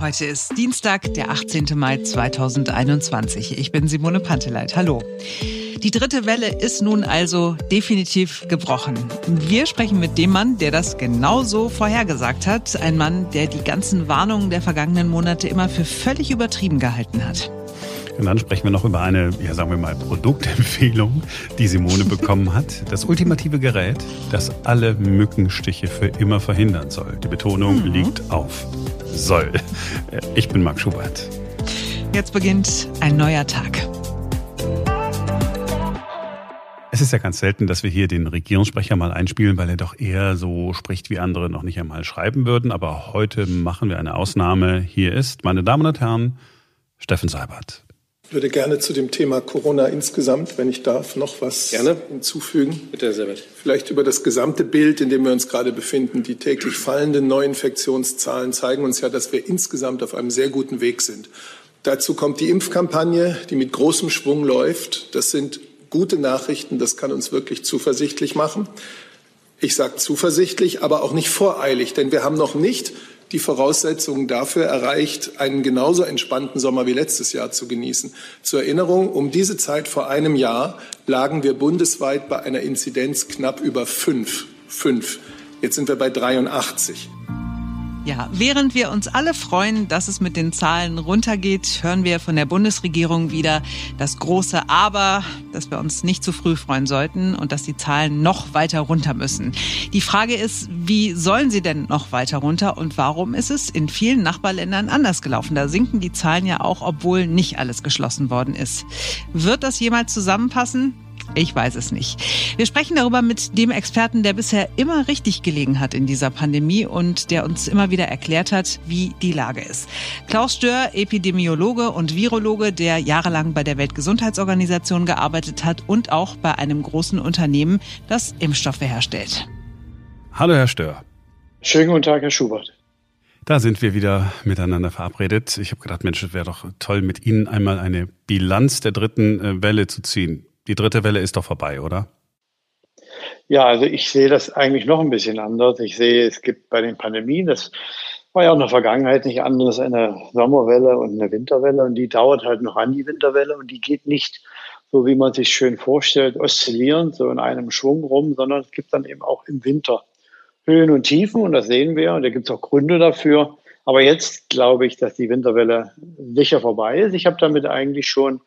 Heute ist Dienstag, der 18. Mai 2021. Ich bin Simone Panteleit. Hallo. Die dritte Welle ist nun also definitiv gebrochen. Wir sprechen mit dem Mann, der das genauso vorhergesagt hat. Ein Mann, der die ganzen Warnungen der vergangenen Monate immer für völlig übertrieben gehalten hat. Und dann sprechen wir noch über eine, ja sagen wir mal, Produktempfehlung, die Simone bekommen hat. Das ultimative Gerät, das alle Mückenstiche für immer verhindern soll. Die Betonung mhm. liegt auf soll. Ich bin Marc Schubert. Jetzt beginnt ein neuer Tag. Es ist ja ganz selten, dass wir hier den Regierungssprecher mal einspielen, weil er doch eher so spricht, wie andere noch nicht einmal schreiben würden. Aber heute machen wir eine Ausnahme. Hier ist, meine Damen und Herren, Steffen Seibert. Ich würde gerne zu dem Thema Corona insgesamt, wenn ich darf, noch was gerne. hinzufügen. Bitte, Herr Seibert. Vielleicht über das gesamte Bild, in dem wir uns gerade befinden. Die täglich fallenden Neuinfektionszahlen zeigen uns ja, dass wir insgesamt auf einem sehr guten Weg sind. Dazu kommt die Impfkampagne, die mit großem Schwung läuft. Das sind gute Nachrichten. Das kann uns wirklich zuversichtlich machen. Ich sage zuversichtlich, aber auch nicht voreilig, denn wir haben noch nicht die Voraussetzungen dafür erreicht, einen genauso entspannten Sommer wie letztes Jahr zu genießen. Zur Erinnerung, um diese Zeit vor einem Jahr lagen wir bundesweit bei einer Inzidenz knapp über fünf. Fünf. Jetzt sind wir bei 83. Ja, während wir uns alle freuen, dass es mit den Zahlen runtergeht, hören wir von der Bundesregierung wieder das große Aber, dass wir uns nicht zu früh freuen sollten und dass die Zahlen noch weiter runter müssen. Die Frage ist, wie sollen sie denn noch weiter runter und warum ist es in vielen Nachbarländern anders gelaufen? Da sinken die Zahlen ja auch, obwohl nicht alles geschlossen worden ist. Wird das jemals zusammenpassen? Ich weiß es nicht. Wir sprechen darüber mit dem Experten, der bisher immer richtig gelegen hat in dieser Pandemie und der uns immer wieder erklärt hat, wie die Lage ist. Klaus Stör, Epidemiologe und Virologe, der jahrelang bei der Weltgesundheitsorganisation gearbeitet hat und auch bei einem großen Unternehmen, das Impfstoffe herstellt. Hallo, Herr Stör. Schönen guten Tag, Herr Schubert. Da sind wir wieder miteinander verabredet. Ich habe gedacht, Mensch, es wäre doch toll, mit Ihnen einmal eine Bilanz der dritten äh, Welle zu ziehen. Die dritte Welle ist doch vorbei, oder? Ja, also ich sehe das eigentlich noch ein bisschen anders. Ich sehe, es gibt bei den Pandemien, das war ja auch in der Vergangenheit nicht anders, eine Sommerwelle und eine Winterwelle und die dauert halt noch an, die Winterwelle, und die geht nicht so, wie man sich schön vorstellt, oszillierend, so in einem Schwung rum, sondern es gibt dann eben auch im Winter Höhen und Tiefen und das sehen wir und da gibt es auch Gründe dafür. Aber jetzt glaube ich, dass die Winterwelle sicher vorbei ist. Ich habe damit eigentlich schon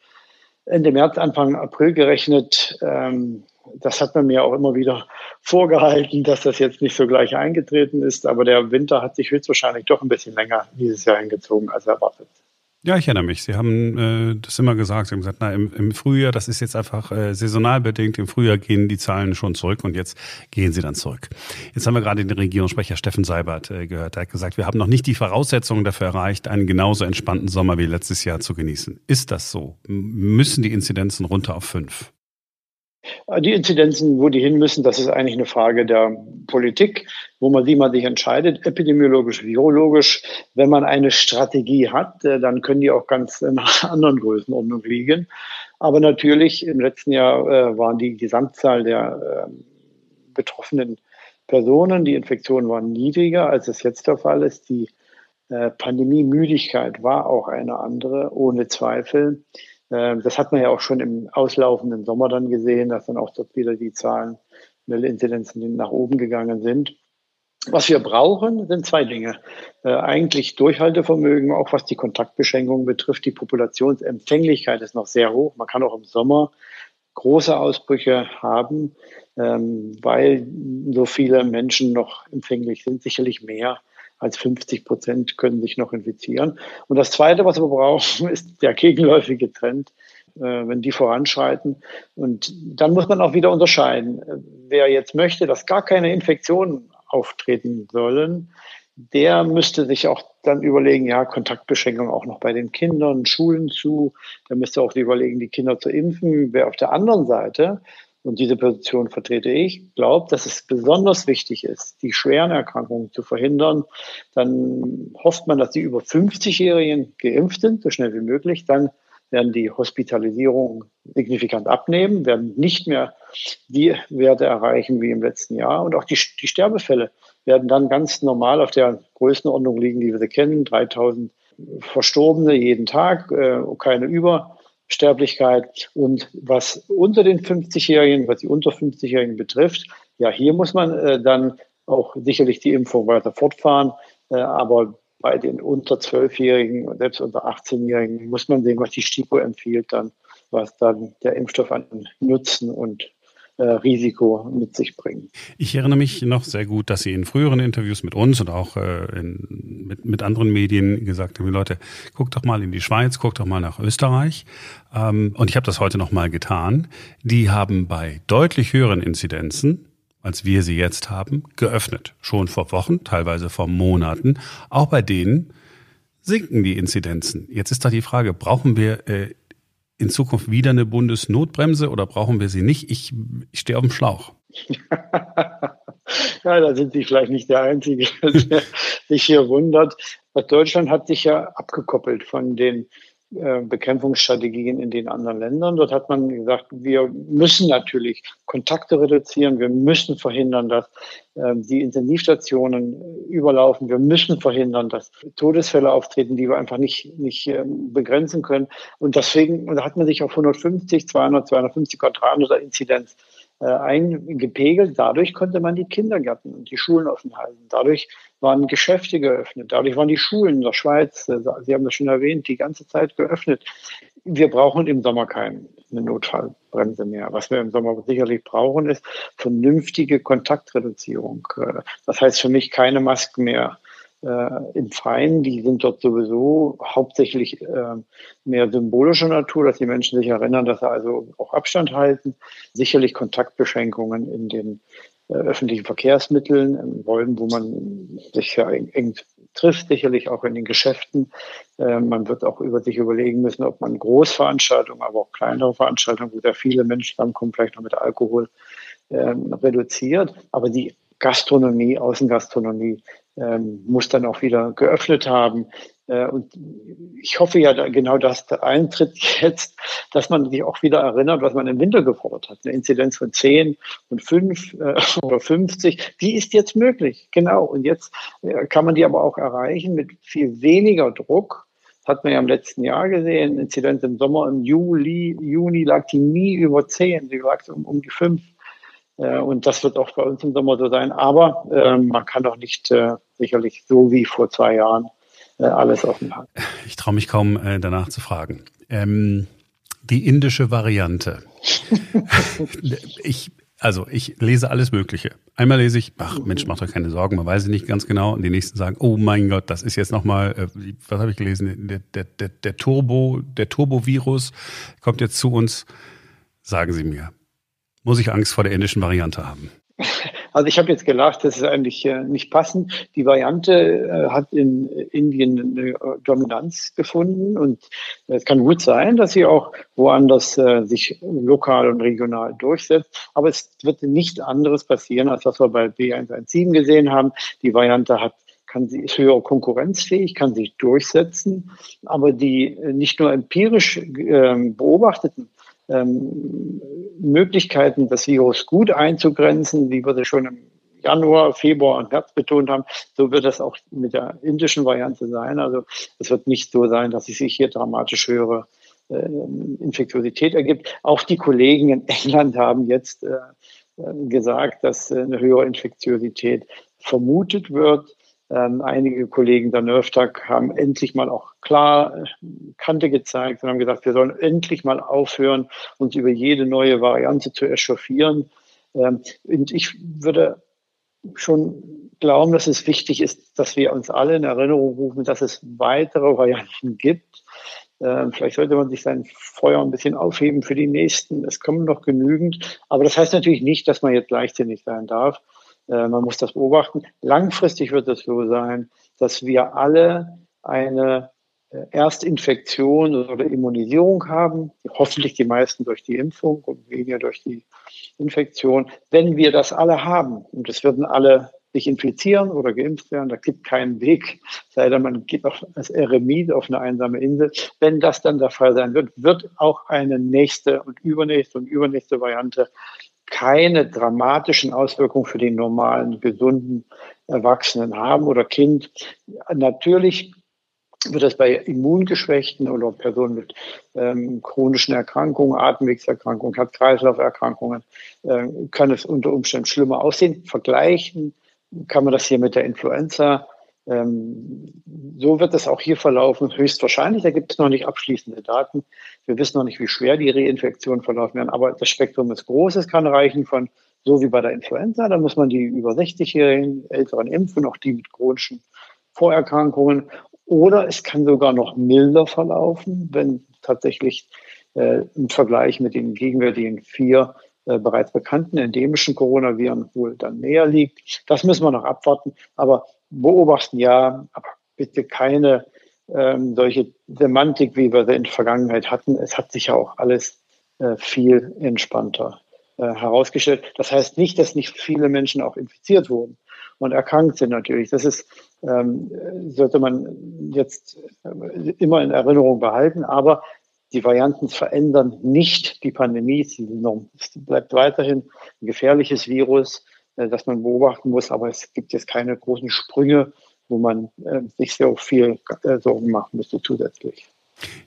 Ende März, Anfang April gerechnet. Ähm, das hat man mir auch immer wieder vorgehalten, dass das jetzt nicht so gleich eingetreten ist. Aber der Winter hat sich höchstwahrscheinlich doch ein bisschen länger dieses Jahr hingezogen als erwartet. Ja, ich erinnere mich. Sie haben äh, das immer gesagt. Sie haben gesagt, na, im, im Frühjahr, das ist jetzt einfach äh, saisonal bedingt. Im Frühjahr gehen die Zahlen schon zurück und jetzt gehen sie dann zurück. Jetzt haben wir gerade den Regierungssprecher Steffen Seibert äh, gehört. Er hat gesagt, wir haben noch nicht die Voraussetzungen dafür erreicht, einen genauso entspannten Sommer wie letztes Jahr zu genießen. Ist das so? Müssen die Inzidenzen runter auf fünf? Die Inzidenzen, wo die hin müssen, das ist eigentlich eine Frage der Politik, wo man, wie man sich entscheidet, epidemiologisch, virologisch. Wenn man eine Strategie hat, äh, dann können die auch ganz in anderen Größenordnung liegen. Aber natürlich, im letzten Jahr äh, waren die Gesamtzahl der ähm, betroffenen Personen, die Infektionen waren niedriger, als es jetzt der Fall ist. Die äh, Pandemiemüdigkeit war auch eine andere, ohne Zweifel. Ähm, das hat man ja auch schon im auslaufenden Sommer dann gesehen, dass dann auch dort wieder die Zahlen, Meldeinzidenzen nach oben gegangen sind. Was wir brauchen, sind zwei Dinge. Äh, eigentlich Durchhaltevermögen, auch was die Kontaktbeschränkungen betrifft. Die Populationsempfänglichkeit ist noch sehr hoch. Man kann auch im Sommer große Ausbrüche haben, ähm, weil so viele Menschen noch empfänglich sind, sicherlich mehr als 50 Prozent können sich noch infizieren. Und das Zweite, was wir brauchen, ist der gegenläufige Trend, äh, wenn die voranschreiten. Und dann muss man auch wieder unterscheiden. Wer jetzt möchte, dass gar keine Infektionen auftreten sollen, der müsste sich auch dann überlegen, ja, Kontaktbeschränkung auch noch bei den Kindern, Schulen zu. Der müsste auch überlegen, die Kinder zu impfen. Wer auf der anderen Seite und diese Position vertrete ich, glaubt, dass es besonders wichtig ist, die schweren Erkrankungen zu verhindern. Dann hofft man, dass die über 50-Jährigen geimpft sind, so schnell wie möglich. Dann werden die Hospitalisierungen signifikant abnehmen, werden nicht mehr die Werte erreichen wie im letzten Jahr. Und auch die, die Sterbefälle werden dann ganz normal auf der Größenordnung liegen, die wir sie kennen, 3000 Verstorbene jeden Tag, äh, keine Übersterblichkeit. Und was unter den 50-Jährigen, was die unter 50-Jährigen betrifft, ja, hier muss man äh, dann auch sicherlich die Impfung weiter fortfahren. Äh, aber bei den unter 12-Jährigen und selbst unter 18-Jährigen muss man sehen, was die STIKO empfiehlt, dann, was dann der Impfstoff an Nutzen und äh, Risiko mit sich bringen. Ich erinnere mich noch sehr gut, dass Sie in früheren Interviews mit uns und auch äh, in, mit, mit anderen Medien gesagt haben, Leute, guckt doch mal in die Schweiz, guckt doch mal nach Österreich. Ähm, und ich habe das heute noch mal getan. Die haben bei deutlich höheren Inzidenzen als wir sie jetzt haben, geöffnet. Schon vor Wochen, teilweise vor Monaten. Auch bei denen sinken die Inzidenzen. Jetzt ist da die Frage, brauchen wir äh, in Zukunft wieder eine Bundesnotbremse oder brauchen wir sie nicht? Ich, ich stehe auf dem Schlauch. ja, da sind Sie vielleicht nicht der Einzige, der sich hier wundert. Deutschland hat sich ja abgekoppelt von den Bekämpfungsstrategien in den anderen Ländern. Dort hat man gesagt, wir müssen natürlich Kontakte reduzieren, wir müssen verhindern, dass äh, die Intensivstationen überlaufen, wir müssen verhindern, dass Todesfälle auftreten, die wir einfach nicht, nicht äh, begrenzen können. Und deswegen hat man sich auf 150, 200, 250 oder 300 Inzidenz äh, eingepegelt. Dadurch konnte man die Kindergärten und die Schulen offen halten. Dadurch waren Geschäfte geöffnet. Dadurch waren die Schulen in der Schweiz, äh, Sie haben das schon erwähnt, die ganze Zeit geöffnet. Wir brauchen im Sommer keine Notfallbremse mehr. Was wir im Sommer sicherlich brauchen, ist vernünftige Kontaktreduzierung. Äh, das heißt für mich keine Masken mehr äh, im Freien, die sind dort sowieso hauptsächlich äh, mehr symbolischer Natur, dass die Menschen sich erinnern, dass sie also auch Abstand halten. Sicherlich Kontaktbeschränkungen in den äh, öffentlichen Verkehrsmitteln, in Räumen, wo man sich ja eng, eng trifft, sicherlich auch in den Geschäften. Äh, man wird auch über sich überlegen müssen, ob man Großveranstaltungen, aber auch kleinere Veranstaltungen, wo sehr viele Menschen zusammenkommen, vielleicht noch mit Alkohol ähm, reduziert. Aber die Gastronomie, Außengastronomie ähm, muss dann auch wieder geöffnet haben. Äh, und ich hoffe ja genau, dass der Eintritt jetzt, dass man sich auch wieder erinnert, was man im Winter gefordert hat. Eine Inzidenz von 10 und 5 äh, oder 50, die ist jetzt möglich. Genau. Und jetzt äh, kann man die aber auch erreichen mit viel weniger Druck. Das hat man ja im letzten Jahr gesehen. Inzidenz im Sommer, im Juli, Juni lag die nie über 10, sie lag um, um die 5. Äh, und das wird auch bei uns im Sommer so sein. Aber äh, man kann doch nicht äh, sicherlich so wie vor zwei Jahren äh, alles offen haben. Ich traue mich kaum äh, danach zu fragen. Ähm, die indische Variante. ich, also ich lese alles Mögliche. Einmal lese ich, ach Mensch, mach doch keine Sorgen, man weiß es nicht ganz genau. Und die nächsten sagen, oh mein Gott, das ist jetzt nochmal, äh, was habe ich gelesen? Der, der, der, der Turbo, der Turbovirus kommt jetzt zu uns. Sagen Sie mir, muss ich Angst vor der indischen Variante haben? Also ich habe jetzt gelacht, das ist eigentlich äh, nicht passend. Die Variante äh, hat in Indien eine äh, Dominanz gefunden und es kann gut sein, dass sie auch woanders äh, sich lokal und regional durchsetzt. Aber es wird nichts anderes passieren, als was wir bei B117 gesehen haben. Die Variante hat kann sie, ist höher konkurrenzfähig, kann sich durchsetzen, aber die äh, nicht nur empirisch äh, beobachteten ähm, Möglichkeiten, das Virus gut einzugrenzen, wie wir das schon im Januar, Februar und März betont haben, so wird das auch mit der indischen Variante sein. Also es wird nicht so sein, dass es sich hier dramatisch höhere äh, Infektiosität ergibt. Auch die Kollegen in England haben jetzt äh, gesagt, dass äh, eine höhere Infektiosität vermutet wird. Ähm, einige Kollegen der NERVTAG haben endlich mal auch klar äh, Kante gezeigt und haben gesagt, wir sollen endlich mal aufhören, uns über jede neue Variante zu echauffieren. Ähm, und ich würde schon glauben, dass es wichtig ist, dass wir uns alle in Erinnerung rufen, dass es weitere Varianten gibt. Ähm, vielleicht sollte man sich sein Feuer ein bisschen aufheben für die nächsten. Es kommen noch genügend. Aber das heißt natürlich nicht, dass man jetzt leichtsinnig sein darf. Äh, man muss das beobachten. Langfristig wird es so sein, dass wir alle eine äh, Erstinfektion oder Immunisierung haben, hoffentlich die meisten durch die Impfung und weniger durch die Infektion. Wenn wir das alle haben, und es würden alle sich infizieren oder geimpft werden, da gibt keinen Weg, sei denn man geht auf als Eremit auf eine einsame Insel. Wenn das dann der Fall sein wird, wird auch eine nächste und übernächste und übernächste Variante keine dramatischen Auswirkungen für den normalen, gesunden Erwachsenen haben oder Kind. Natürlich wird das bei Immungeschwächten oder Personen mit ähm, chronischen Erkrankungen, Atemwegserkrankungen, Herz-Kreislauf-Erkrankungen, äh, kann es unter Umständen schlimmer aussehen. Vergleichen kann man das hier mit der Influenza. Ähm, so wird es auch hier verlaufen, höchstwahrscheinlich. Da gibt es noch nicht abschließende Daten. Wir wissen noch nicht, wie schwer die Reinfektionen verlaufen werden, aber das Spektrum ist groß. Es kann reichen von so wie bei der Influenza, da muss man die über 60-Jährigen, Älteren impfen, auch die mit chronischen Vorerkrankungen. Oder es kann sogar noch milder verlaufen, wenn tatsächlich äh, im Vergleich mit den gegenwärtigen vier äh, bereits bekannten endemischen Coronaviren wohl dann näher liegt. Das müssen wir noch abwarten. Aber beobachten ja, aber bitte keine ähm, solche Semantik, wie wir sie in der Vergangenheit hatten. Es hat sich ja auch alles äh, viel entspannter äh, herausgestellt. Das heißt nicht, dass nicht viele Menschen auch infiziert wurden und erkrankt sind natürlich. Das ist, ähm, sollte man jetzt äh, immer in Erinnerung behalten. Aber die Varianten verändern nicht die Pandemie. Es bleibt weiterhin ein gefährliches Virus, äh, das man beobachten muss. Aber es gibt jetzt keine großen Sprünge, wo man äh, sich sehr viel äh, Sorgen machen müsste zusätzlich.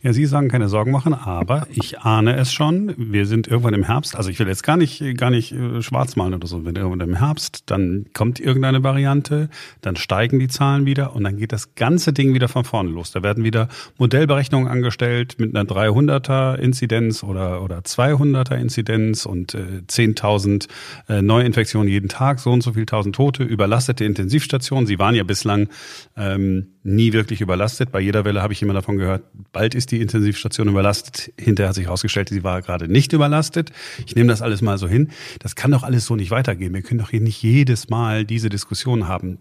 Ja, Sie sagen keine Sorgen machen, aber ich ahne es schon. Wir sind irgendwann im Herbst. Also ich will jetzt gar nicht, gar nicht äh, schwarz malen oder so. Wenn irgendwann im Herbst, dann kommt irgendeine Variante, dann steigen die Zahlen wieder und dann geht das ganze Ding wieder von vorne los. Da werden wieder Modellberechnungen angestellt mit einer 300er Inzidenz oder, oder 200er Inzidenz und äh, 10.000 äh, Neuinfektionen jeden Tag, so und so viel tausend Tote, überlastete Intensivstationen. Sie waren ja bislang ähm, nie wirklich überlastet. Bei jeder Welle habe ich immer davon gehört, bald ist die Intensivstation überlastet. Hinterher hat sich herausgestellt, sie war gerade nicht überlastet. Ich nehme das alles mal so hin. Das kann doch alles so nicht weitergehen. Wir können doch hier nicht jedes Mal diese Diskussion haben.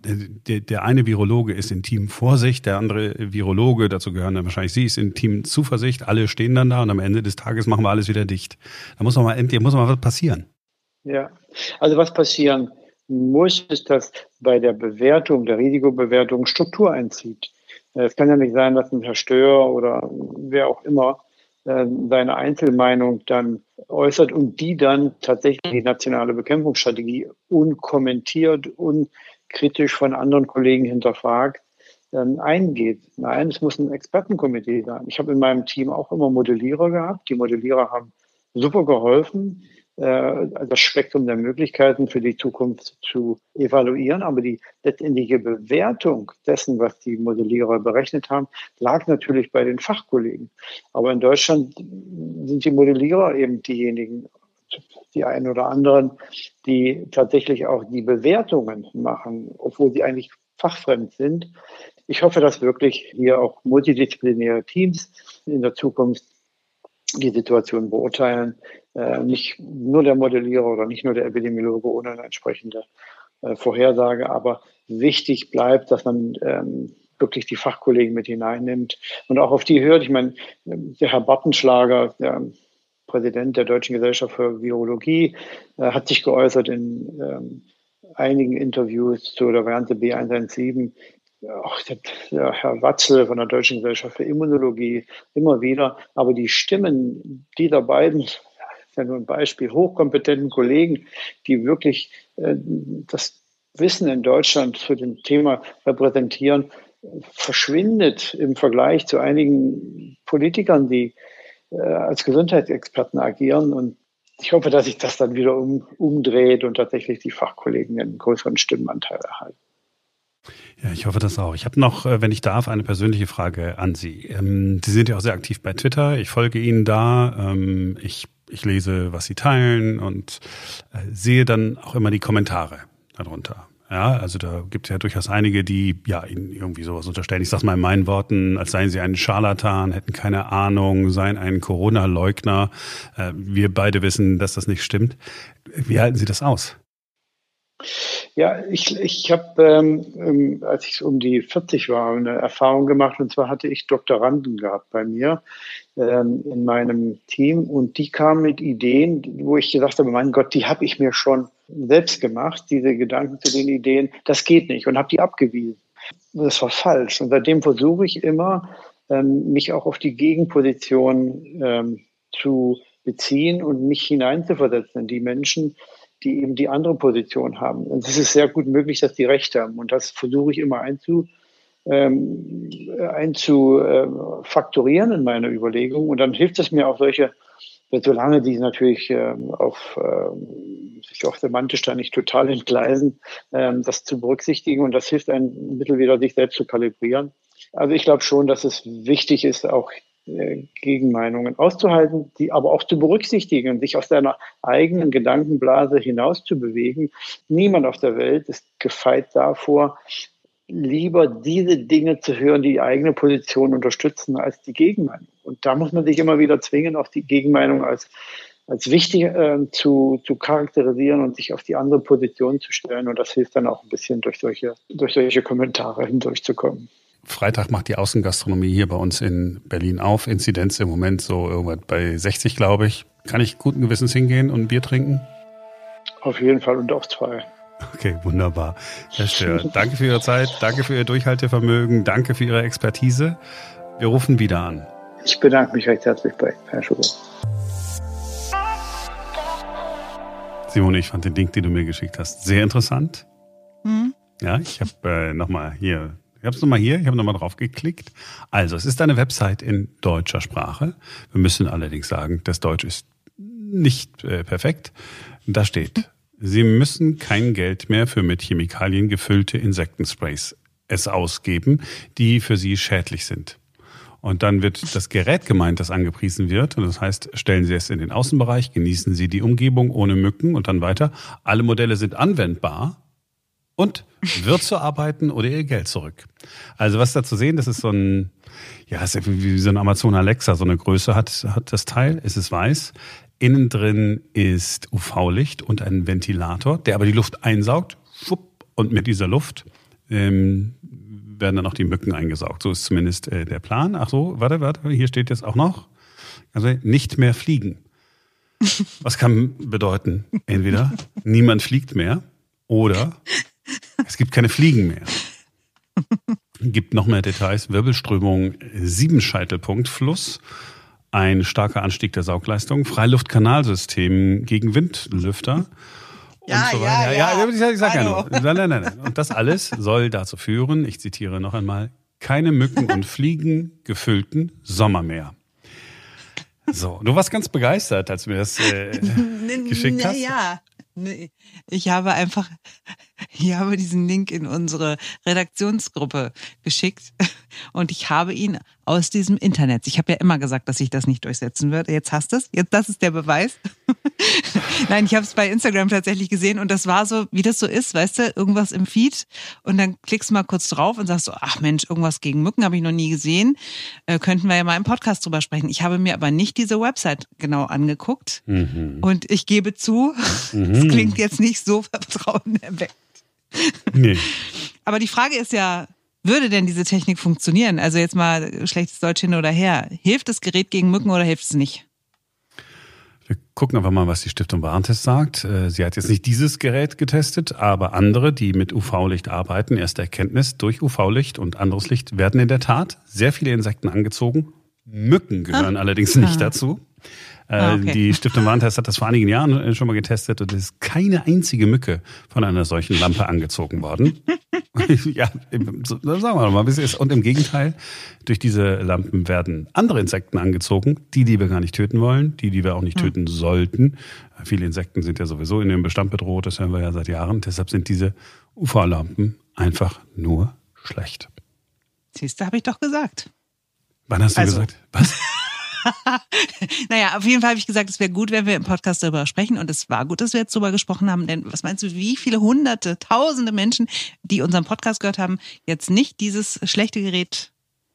Der, der eine Virologe ist in Team Vorsicht, der andere Virologe, dazu gehören dann wahrscheinlich Sie, ist in Team Zuversicht. Alle stehen dann da und am Ende des Tages machen wir alles wieder dicht. Da muss noch mal endlich, muss noch mal was passieren. Ja, also was passieren muss, ist, dass bei der Bewertung, der Risikobewertung Struktur einzieht. Es kann ja nicht sein, dass ein Herr oder wer auch immer äh, seine Einzelmeinung dann äußert und die dann tatsächlich die nationale Bekämpfungsstrategie unkommentiert, unkritisch von anderen Kollegen hinterfragt, ähm, eingeht. Nein, es muss ein Expertenkomitee sein. Ich habe in meinem Team auch immer Modellierer gehabt. Die Modellierer haben super geholfen äh, das Spektrum der Möglichkeiten für die Zukunft zu evaluieren. Aber die letztendliche Bewertung dessen, was die Modellierer berechnet haben, lag natürlich bei den Fachkollegen. Aber in Deutschland sind die Modellierer eben diejenigen, die einen oder anderen, die tatsächlich auch die Bewertungen machen, obwohl sie eigentlich fachfremd sind. Ich hoffe, dass wirklich hier auch multidisziplinäre Teams in der Zukunft die Situation beurteilen. Äh, nicht nur der Modellierer oder nicht nur der Epidemiologe ohne eine entsprechende äh, Vorhersage, aber wichtig bleibt, dass man ähm, wirklich die Fachkollegen mit hineinnimmt und auch auf die hört. Ich meine, der Herr Bartenschlager, der Präsident der Deutschen Gesellschaft für Virologie, äh, hat sich geäußert in ähm, einigen Interviews zu der Variante B117, auch der Herr Watzel von der Deutschen Gesellschaft für Immunologie immer wieder. Aber die Stimmen dieser beiden, ja nur ein Beispiel, hochkompetenten Kollegen, die wirklich äh, das Wissen in Deutschland zu dem Thema repräsentieren, verschwindet im Vergleich zu einigen Politikern, die äh, als Gesundheitsexperten agieren. Und ich hoffe, dass sich das dann wieder um, umdreht und tatsächlich die Fachkollegen einen größeren Stimmenanteil erhalten. Ja, ich hoffe das auch. Ich habe noch, äh, wenn ich darf, eine persönliche Frage an Sie. Ähm, Sie sind ja auch sehr aktiv bei Twitter. Ich folge Ihnen da. Ähm, ich, ich lese, was Sie teilen und äh, sehe dann auch immer die Kommentare darunter. Ja, also da gibt es ja durchaus einige, die ja Ihnen irgendwie sowas unterstellen. Ich sage mal in meinen Worten, als seien Sie ein Scharlatan, hätten keine Ahnung, seien ein Corona-Leugner. Äh, wir beide wissen, dass das nicht stimmt. Wie halten Sie das aus? Ja, ich, ich habe, ähm, ähm, als ich um die 40 war, eine Erfahrung gemacht. Und zwar hatte ich Doktoranden gehabt bei mir ähm, in meinem Team. Und die kamen mit Ideen, wo ich gesagt habe, mein Gott, die habe ich mir schon selbst gemacht, diese Gedanken zu den Ideen. Das geht nicht und habe die abgewiesen. Das war falsch. Und seitdem versuche ich immer, ähm, mich auch auf die Gegenposition ähm, zu beziehen und mich hineinzuversetzen in die Menschen, die eben die andere Position haben. Und es ist sehr gut möglich, dass die Recht haben. Und das versuche ich immer einzufordern ähm, einzufaktorieren in meine Überlegung. Und dann hilft es mir auch solche, solange die natürlich ähm, auf, ähm, sich auch semantisch da nicht total entgleisen, ähm, das zu berücksichtigen. Und das hilft ein Mittel wieder, sich selbst zu kalibrieren. Also ich glaube schon, dass es wichtig ist, auch Gegenmeinungen auszuhalten, die aber auch zu berücksichtigen und sich aus seiner eigenen Gedankenblase hinaus zu bewegen. Niemand auf der Welt ist gefeit davor, lieber diese Dinge zu hören, die die eigene Position unterstützen, als die Gegenmeinung. Und da muss man sich immer wieder zwingen, auch die Gegenmeinung als, als wichtig äh, zu, zu charakterisieren und sich auf die andere Position zu stellen. Und das hilft dann auch ein bisschen durch solche, durch solche Kommentare hindurchzukommen. Freitag macht die Außengastronomie hier bei uns in Berlin auf. Inzidenz im Moment so irgendwas bei 60, glaube ich. Kann ich guten Gewissens hingehen und ein Bier trinken? Auf jeden Fall und auf zwei. Okay, wunderbar. Herr Stör, danke für Ihre Zeit, danke für Ihr Durchhaltevermögen, danke für Ihre Expertise. Wir rufen wieder an. Ich bedanke mich recht herzlich bei Herrn Schubert. Simone, ich fand den Link, den du mir geschickt hast, sehr interessant. Mhm. Ja, ich habe äh, nochmal hier, ich habe es nochmal hier, ich habe nochmal drauf geklickt. Also, es ist eine Website in deutscher Sprache. Wir müssen allerdings sagen, das Deutsch ist nicht äh, perfekt. Da steht, Sie müssen kein Geld mehr für mit Chemikalien gefüllte Insektensprays es ausgeben, die für Sie schädlich sind. Und dann wird das Gerät gemeint, das angepriesen wird. Und das heißt, stellen Sie es in den Außenbereich, genießen Sie die Umgebung ohne Mücken und dann weiter. Alle Modelle sind anwendbar und wird zu arbeiten oder Ihr Geld zurück. Also was da zu sehen, das ist so ein, ja, ist wie so ein Amazon Alexa, so eine Größe hat, hat das Teil. Es ist weiß. Innen drin ist UV-Licht und ein Ventilator, der aber die Luft einsaugt. Und mit dieser Luft ähm, werden dann auch die Mücken eingesaugt. So ist zumindest äh, der Plan. Ach so, warte, warte, hier steht jetzt auch noch. Also nicht mehr fliegen. Was kann bedeuten? Entweder niemand fliegt mehr oder es gibt keine Fliegen mehr. Gibt noch mehr Details. Wirbelströmung, Siebenscheitelpunkt, ein starker Anstieg der Saugleistung, Freiluftkanalsystem gegen Windlüfter ja, so ja, ja, ja. Ich, ich sag ja nur. Nein, nein, nein. Und das alles soll dazu führen, ich zitiere noch einmal, keine Mücken und Fliegen gefüllten Sommermeer. So, du warst ganz begeistert, als du mir das äh, geschickt hast. Ja, ich habe einfach, ich habe diesen Link in unsere Redaktionsgruppe geschickt und ich habe ihn aus diesem Internet. Ich habe ja immer gesagt, dass ich das nicht durchsetzen würde. Jetzt hast du es. Jetzt, das ist der Beweis. Nein, ich habe es bei Instagram tatsächlich gesehen und das war so, wie das so ist, weißt du, irgendwas im Feed und dann klickst du mal kurz drauf und sagst so, ach Mensch, irgendwas gegen Mücken habe ich noch nie gesehen. Äh, könnten wir ja mal im Podcast drüber sprechen. Ich habe mir aber nicht diese Website genau angeguckt mhm. und ich gebe zu, mhm. es klingt jetzt nicht so vertrauenerweckend. Nee. Aber die Frage ist ja, würde denn diese Technik funktionieren? Also jetzt mal schlechtes Deutsch hin oder her. Hilft das Gerät gegen Mücken oder hilft es nicht? Wir gucken einfach mal, was die Stiftung Warentest sagt. Äh, sie hat jetzt nicht dieses Gerät getestet, aber andere, die mit UV-Licht arbeiten, erste Erkenntnis, durch UV-Licht und anderes Licht werden in der Tat sehr viele Insekten angezogen. Mücken gehören ah. allerdings nicht ah. dazu. Äh, ah, okay. Die Stiftung Warentest hat das vor einigen Jahren äh, schon mal getestet und es ist keine einzige Mücke von einer solchen Lampe angezogen worden. ja, sagen wir mal, wie es ist. Und im Gegenteil, durch diese Lampen werden andere Insekten angezogen, die, die wir gar nicht töten wollen, die, die wir auch nicht hm. töten sollten. Viele Insekten sind ja sowieso in ihrem Bestand bedroht, das hören wir ja seit Jahren. Deshalb sind diese UV-Lampen einfach nur schlecht. Siehst du, habe ich doch gesagt. Wann hast du also. gesagt? Was? naja, auf jeden Fall habe ich gesagt, es wäre gut, wenn wir im Podcast darüber sprechen. Und es war gut, dass wir jetzt darüber gesprochen haben. Denn was meinst du, wie viele hunderte, tausende Menschen, die unseren Podcast gehört haben, jetzt nicht dieses schlechte Gerät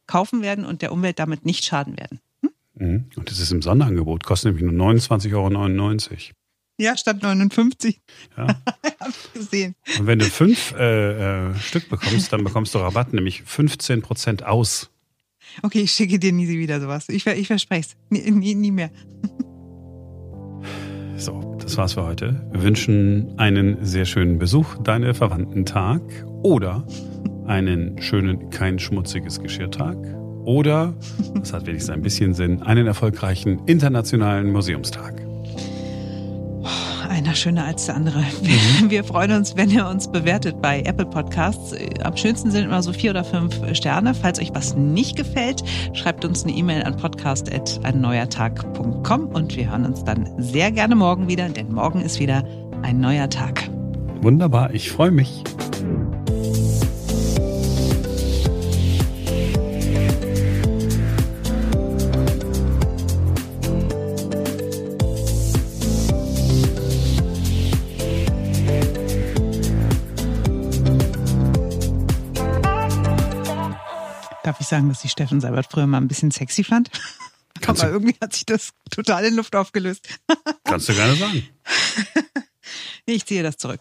kaufen werden und der Umwelt damit nicht schaden werden? Hm? Mhm. Und das ist im Sonderangebot, kostet nämlich nur 29,99 Euro. Ja, statt 59. Ja. Hab ich gesehen. Und wenn du fünf äh, äh, Stück bekommst, dann bekommst du Rabatt, nämlich 15 Prozent aus. Okay, ich schicke dir nie wieder sowas. Ich, ich verspreche es. Nie, nie, nie mehr. So, das war's für heute. Wir wünschen einen sehr schönen Besuch, deine Verwandten-Tag oder einen schönen, kein schmutziges Geschirrtag oder, das hat wenigstens ein bisschen Sinn, einen erfolgreichen internationalen Museumstag einer schöner als der andere. Mhm. Wir freuen uns, wenn ihr uns bewertet bei Apple Podcasts. Am schönsten sind immer so vier oder fünf Sterne. Falls euch was nicht gefällt, schreibt uns eine E-Mail an podcast.einneuertag.com und wir hören uns dann sehr gerne morgen wieder, denn morgen ist wieder ein neuer Tag. Wunderbar, ich freue mich. Sagen, dass ich Steffen Seibert früher mal ein bisschen sexy fand? Kannst Aber irgendwie hat sich das total in Luft aufgelöst. Kannst du gerne sagen. Ich ziehe das zurück.